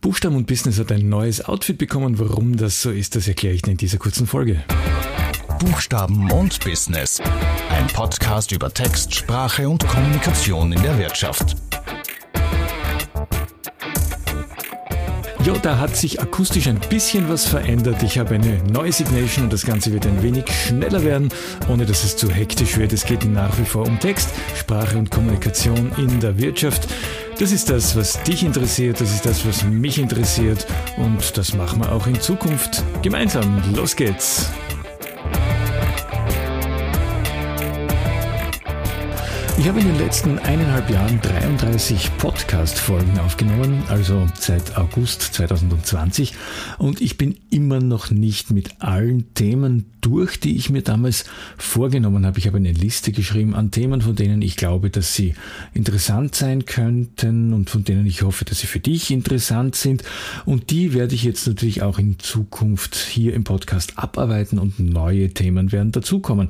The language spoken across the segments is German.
Buchstaben und Business hat ein neues Outfit bekommen. Warum das so ist, das erkläre ich dir in dieser kurzen Folge. Buchstaben und Business. Ein Podcast über Text, Sprache und Kommunikation in der Wirtschaft. Ja, da hat sich akustisch ein bisschen was verändert. Ich habe eine neue Signation und das Ganze wird ein wenig schneller werden, ohne dass es zu hektisch wird. Es geht nach wie vor um Text, Sprache und Kommunikation in der Wirtschaft. Das ist das, was dich interessiert, das ist das, was mich interessiert und das machen wir auch in Zukunft gemeinsam. Los geht's! Ich habe in den letzten eineinhalb Jahren 33 Podcast-Folgen aufgenommen, also seit August 2020. Und ich bin immer noch nicht mit allen Themen durch, die ich mir damals vorgenommen habe. Ich habe eine Liste geschrieben an Themen, von denen ich glaube, dass sie interessant sein könnten und von denen ich hoffe, dass sie für dich interessant sind. Und die werde ich jetzt natürlich auch in Zukunft hier im Podcast abarbeiten und neue Themen werden dazukommen.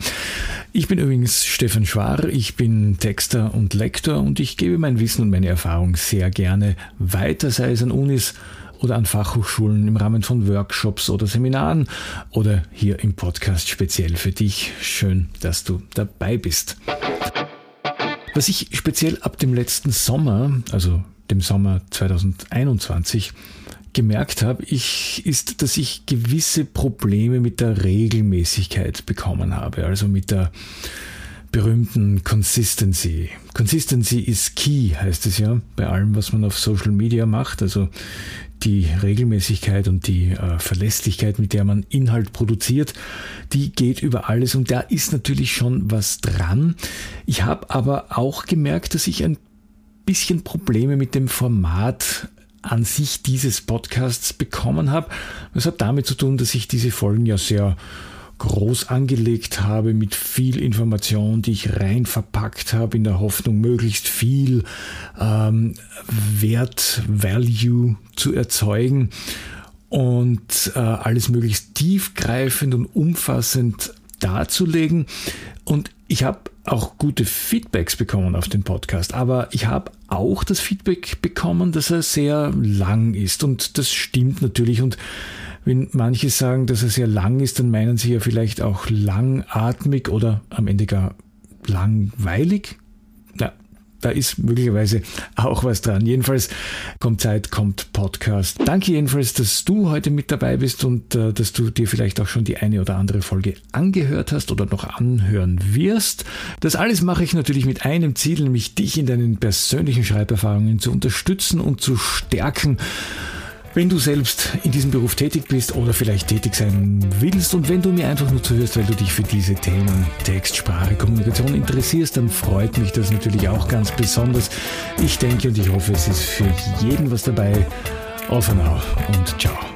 Ich bin übrigens Stefan Schwar. Ich bin Texter und Lektor und ich gebe mein Wissen und meine Erfahrung sehr gerne weiter, sei es an Unis oder an Fachhochschulen im Rahmen von Workshops oder Seminaren oder hier im Podcast speziell für dich. Schön, dass du dabei bist. Was ich speziell ab dem letzten Sommer, also dem Sommer 2021, gemerkt habe, ich, ist, dass ich gewisse Probleme mit der Regelmäßigkeit bekommen habe, also mit der berühmten Consistency. Consistency is key, heißt es ja, bei allem, was man auf Social Media macht. Also die Regelmäßigkeit und die äh, Verlässlichkeit, mit der man Inhalt produziert, die geht über alles und da ist natürlich schon was dran. Ich habe aber auch gemerkt, dass ich ein bisschen Probleme mit dem Format an sich dieses Podcasts bekommen habe. Das hat damit zu tun, dass ich diese Folgen ja sehr groß angelegt habe mit viel Information, die ich rein verpackt habe in der Hoffnung, möglichst viel ähm, Wert, Value zu erzeugen und äh, alles möglichst tiefgreifend und umfassend darzulegen. Und ich habe auch gute Feedbacks bekommen auf den Podcast, aber ich habe auch das Feedback bekommen, dass er sehr lang ist und das stimmt natürlich und wenn manche sagen, dass er sehr lang ist, dann meinen sie ja vielleicht auch langatmig oder am Ende gar langweilig. Ja, da ist möglicherweise auch was dran. Jedenfalls kommt Zeit, kommt Podcast. Danke jedenfalls, dass du heute mit dabei bist und äh, dass du dir vielleicht auch schon die eine oder andere Folge angehört hast oder noch anhören wirst. Das alles mache ich natürlich mit einem Ziel, nämlich dich in deinen persönlichen Schreiberfahrungen zu unterstützen und zu stärken. Wenn du selbst in diesem Beruf tätig bist oder vielleicht tätig sein willst und wenn du mir einfach nur zuhörst, weil du dich für diese Themen Text, Sprache, Kommunikation interessierst, dann freut mich das natürlich auch ganz besonders. Ich denke und ich hoffe, es ist für jeden was dabei. Over now und ciao.